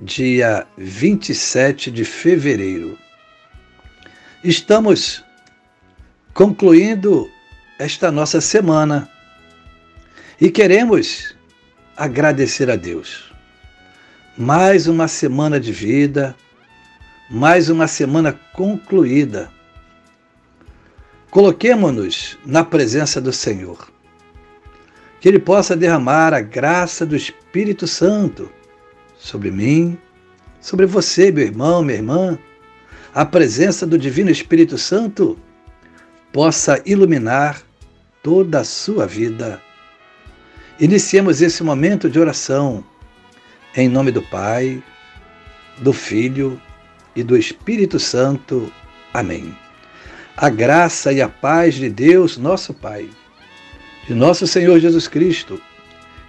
dia 27 de fevereiro. Estamos concluindo esta nossa semana e queremos agradecer a Deus. Mais uma semana de vida, mais uma semana concluída. Coloquemo-nos na presença do Senhor. Que Ele possa derramar a graça do Espírito Santo sobre mim, sobre você, meu irmão, minha irmã, a presença do Divino Espírito Santo possa iluminar toda a sua vida. Iniciemos esse momento de oração em nome do Pai, do Filho e do Espírito Santo. Amém. A graça e a paz de Deus, nosso Pai, de nosso Senhor Jesus Cristo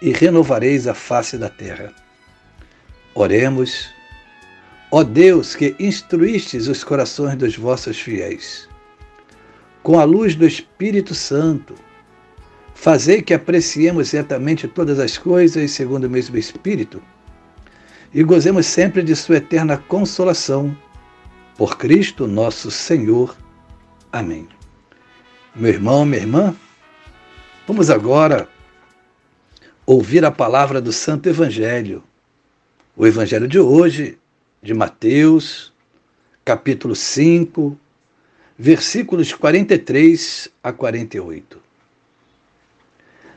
e renovareis a face da terra. Oremos. Ó Deus, que instruístes os corações dos vossos fiéis, com a luz do Espírito Santo, fazei que apreciemos certamente todas as coisas segundo o mesmo Espírito e gozemos sempre de Sua eterna consolação. Por Cristo nosso Senhor. Amém. Meu irmão, minha irmã, vamos agora ouvir a palavra do Santo Evangelho. O Evangelho de hoje, de Mateus, capítulo 5, versículos 43 a 48.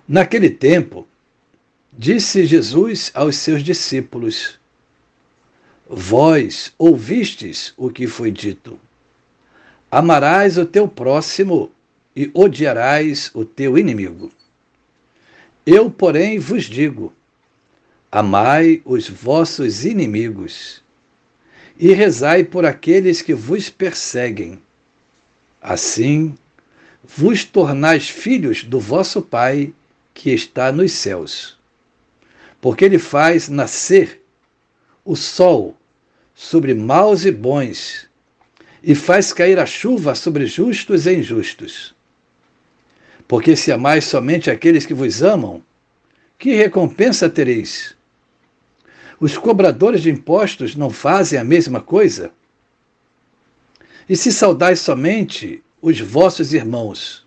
Naquele tempo, disse Jesus aos seus discípulos: Vós ouvistes o que foi dito: Amarás o teu próximo e odiarás o teu inimigo. Eu, porém, vos digo: amai os vossos inimigos e rezai por aqueles que vos perseguem. Assim, vos tornais filhos do vosso Pai que está nos céus. Porque ele faz nascer o sol sobre maus e bons, e faz cair a chuva sobre justos e injustos. Porque se amais somente aqueles que vos amam, que recompensa tereis? Os cobradores de impostos não fazem a mesma coisa? E se saudais somente os vossos irmãos,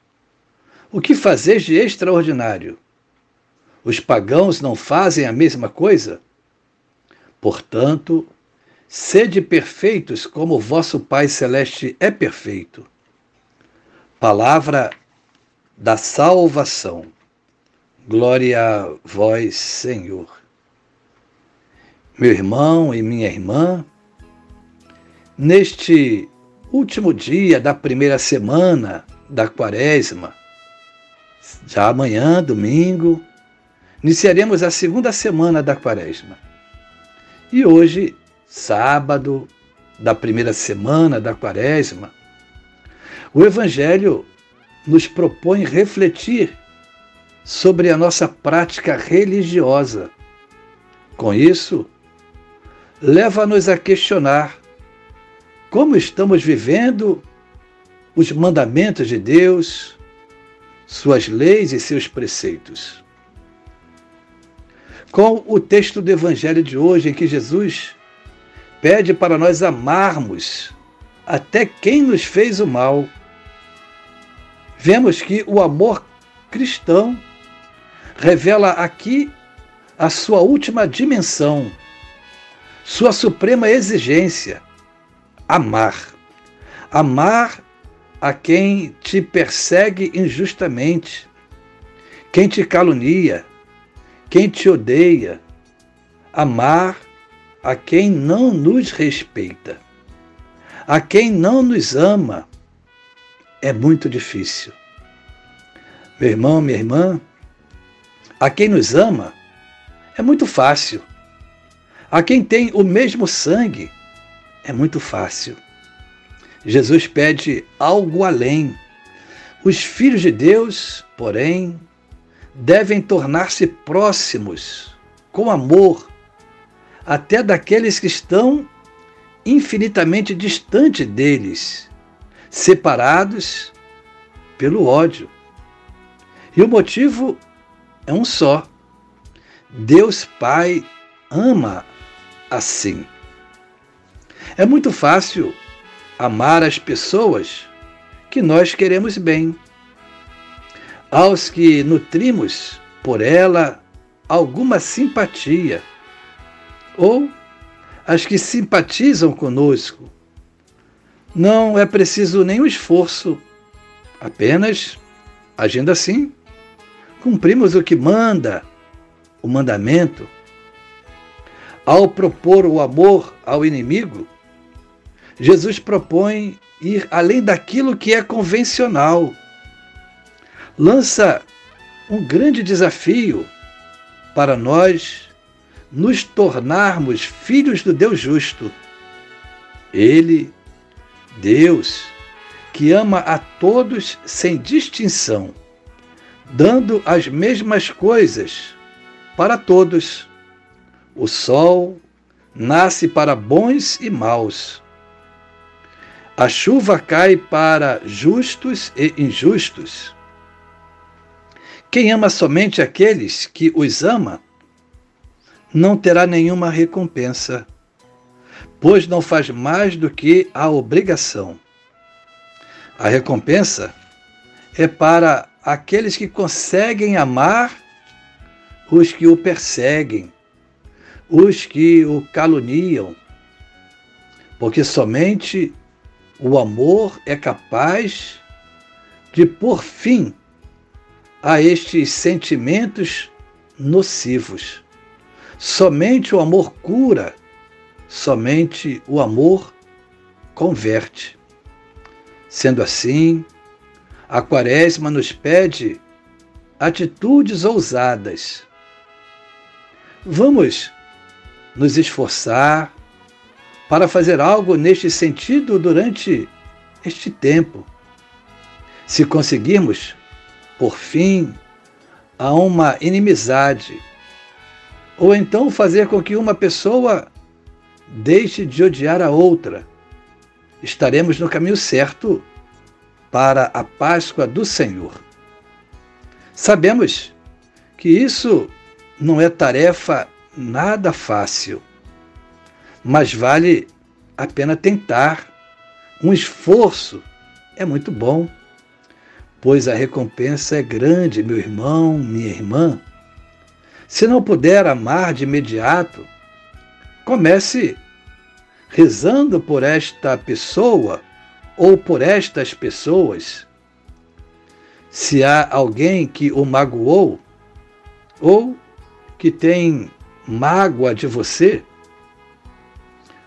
o que fazeis de extraordinário? Os pagãos não fazem a mesma coisa? Portanto, sede perfeitos como vosso Pai Celeste é perfeito. Palavra da salvação. Glória a vós, Senhor. Meu irmão e minha irmã, neste último dia da primeira semana da quaresma, já amanhã, domingo, iniciaremos a segunda semana da quaresma. E hoje, sábado da primeira semana da quaresma, o Evangelho nos propõe refletir sobre a nossa prática religiosa. Com isso, leva-nos a questionar como estamos vivendo os mandamentos de Deus, suas leis e seus preceitos. Com o texto do Evangelho de hoje, em que Jesus pede para nós amarmos até quem nos fez o mal vemos que o amor cristão revela aqui a sua última dimensão, Sua suprema exigência: amar. Amar a quem te persegue injustamente, quem te calunia, quem te odeia. Amar a quem não nos respeita, a quem não nos ama, é muito difícil. Meu irmão, minha irmã, a quem nos ama é muito fácil. A quem tem o mesmo sangue é muito fácil. Jesus pede algo além. Os filhos de Deus, porém, devem tornar-se próximos, com amor, até daqueles que estão infinitamente distante deles, separados pelo ódio. E o motivo é um só. Deus Pai ama assim. É muito fácil amar as pessoas que nós queremos bem, aos que nutrimos por ela alguma simpatia, ou as que simpatizam conosco. Não é preciso nenhum esforço, apenas agindo assim, cumprimos o que manda o mandamento. Ao propor o amor ao inimigo, Jesus propõe ir além daquilo que é convencional. Lança um grande desafio para nós nos tornarmos filhos do Deus justo. Ele, Deus, que ama a todos sem distinção, dando as mesmas coisas para todos. O sol nasce para bons e maus. A chuva cai para justos e injustos. Quem ama somente aqueles que os ama, não terá nenhuma recompensa, pois não faz mais do que a obrigação. A recompensa é para aqueles que conseguem amar os que o perseguem, os que o caluniam, porque somente o amor é capaz de pôr fim a estes sentimentos nocivos. Somente o amor cura, somente o amor converte. Sendo assim, a Quaresma nos pede atitudes ousadas. Vamos nos esforçar para fazer algo neste sentido durante este tempo. Se conseguirmos, por fim, a uma inimizade, ou então fazer com que uma pessoa deixe de odiar a outra, estaremos no caminho certo para a Páscoa do Senhor. Sabemos que isso não é tarefa nada fácil mas vale a pena tentar. Um esforço é muito bom, pois a recompensa é grande, meu irmão, minha irmã. Se não puder amar de imediato, comece rezando por esta pessoa ou por estas pessoas. Se há alguém que o magoou ou que tem mágoa de você,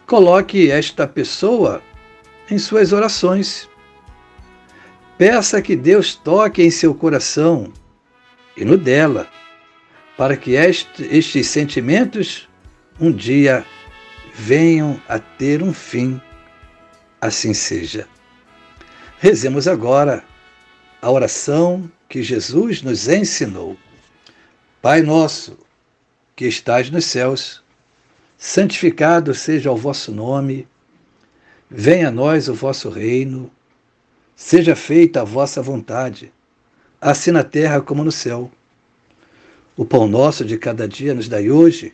Coloque esta pessoa em suas orações. Peça que Deus toque em seu coração e no dela, para que este, estes sentimentos um dia venham a ter um fim. Assim seja. Rezemos agora a oração que Jesus nos ensinou. Pai nosso, que estás nos céus, santificado seja o vosso nome, venha a nós o vosso reino, seja feita a vossa vontade, assim na terra como no céu. O pão nosso de cada dia nos dai hoje,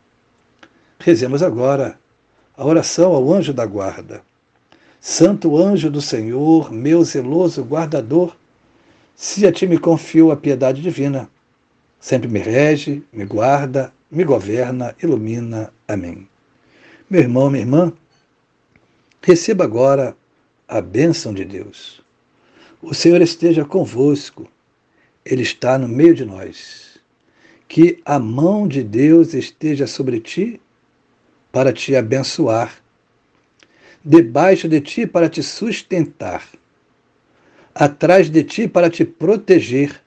Rezemos agora a oração ao anjo da guarda. Santo anjo do Senhor, meu zeloso guardador, se a ti me confio a piedade divina, sempre me rege, me guarda, me governa, ilumina. Amém. Meu irmão, minha irmã, receba agora a bênção de Deus. O Senhor esteja convosco, Ele está no meio de nós. Que a mão de Deus esteja sobre ti para te abençoar, debaixo de ti para te sustentar, atrás de ti para te proteger,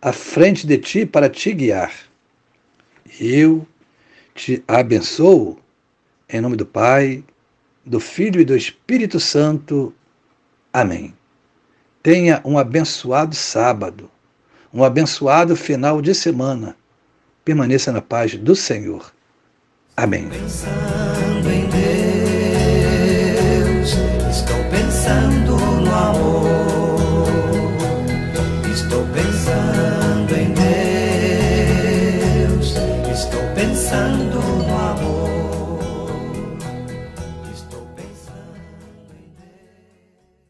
à frente de ti para te guiar. Eu te abençoo em nome do Pai, do Filho e do Espírito Santo. Amém. Tenha um abençoado sábado, um abençoado final de semana. Permaneça na paz do Senhor. Amém. Pensando em Deus, estou pensando no amor, estou pensando.